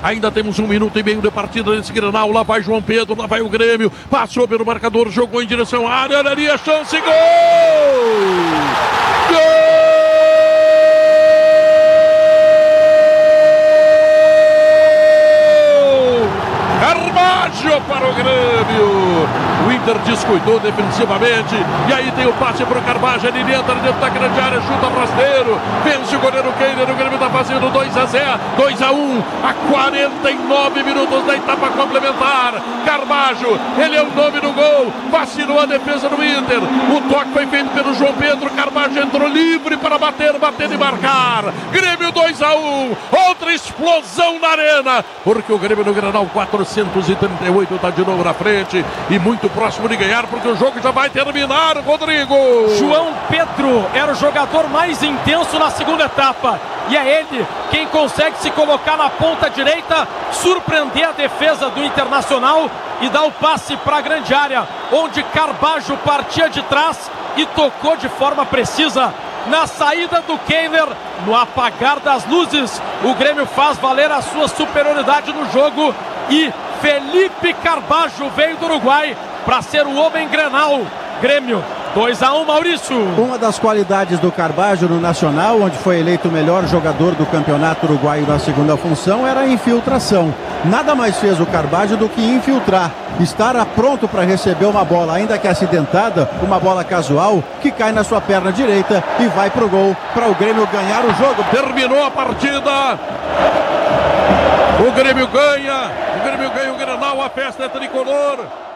Ainda temos um minuto e meio de partida nesse Grenal. Lá vai João Pedro, lá vai o Grêmio. Passou pelo marcador, jogou em direção à área. Ali a chance! Gol! Carvalho para o Grêmio. O Inter descuidou defensivamente. E aí tem o passe para o Carvalho. Ele entra dentro da grande área, chuta rasteiro. Vence o goleiro Keiler. O Grêmio está fazendo 2 a 0, 2 a 1 a 49 minutos da etapa complementar. Carvalho, ele é o nome do gol. Vacilou a defesa do Inter. O toque foi feito pelo João Pedro. Carvalho entrou livre para bater, bater e marcar. Grêmio 2 a 1 Outra explosão na arena. Porque o Grêmio no Granal 438 está de novo na frente. E muito próximo de ganhar, porque o jogo já vai terminar, Rodrigo. João Pedro era o jogador mais intenso na segunda etapa. E é ele quem consegue se colocar na ponta direita, surpreender a defesa do Internacional e dar o passe para a grande área, onde Carbajo partia de trás e tocou de forma precisa na saída do Kehler, no apagar das luzes. O Grêmio faz valer a sua superioridade no jogo e Felipe Carbajo veio do Uruguai para ser o homem Grenal. Grêmio 2 a 1 Maurício. Uma das qualidades do Carbajo no Nacional, onde foi eleito o melhor jogador do Campeonato Uruguaio na segunda função, era a infiltração. Nada mais fez o Carbajo do que infiltrar, estar pronto para receber uma bola, ainda que acidentada, uma bola casual que cai na sua perna direita e vai pro gol para o Grêmio ganhar o jogo. Terminou a partida. O Grêmio ganha, o Grêmio ganha o Grenal, a festa é tricolor.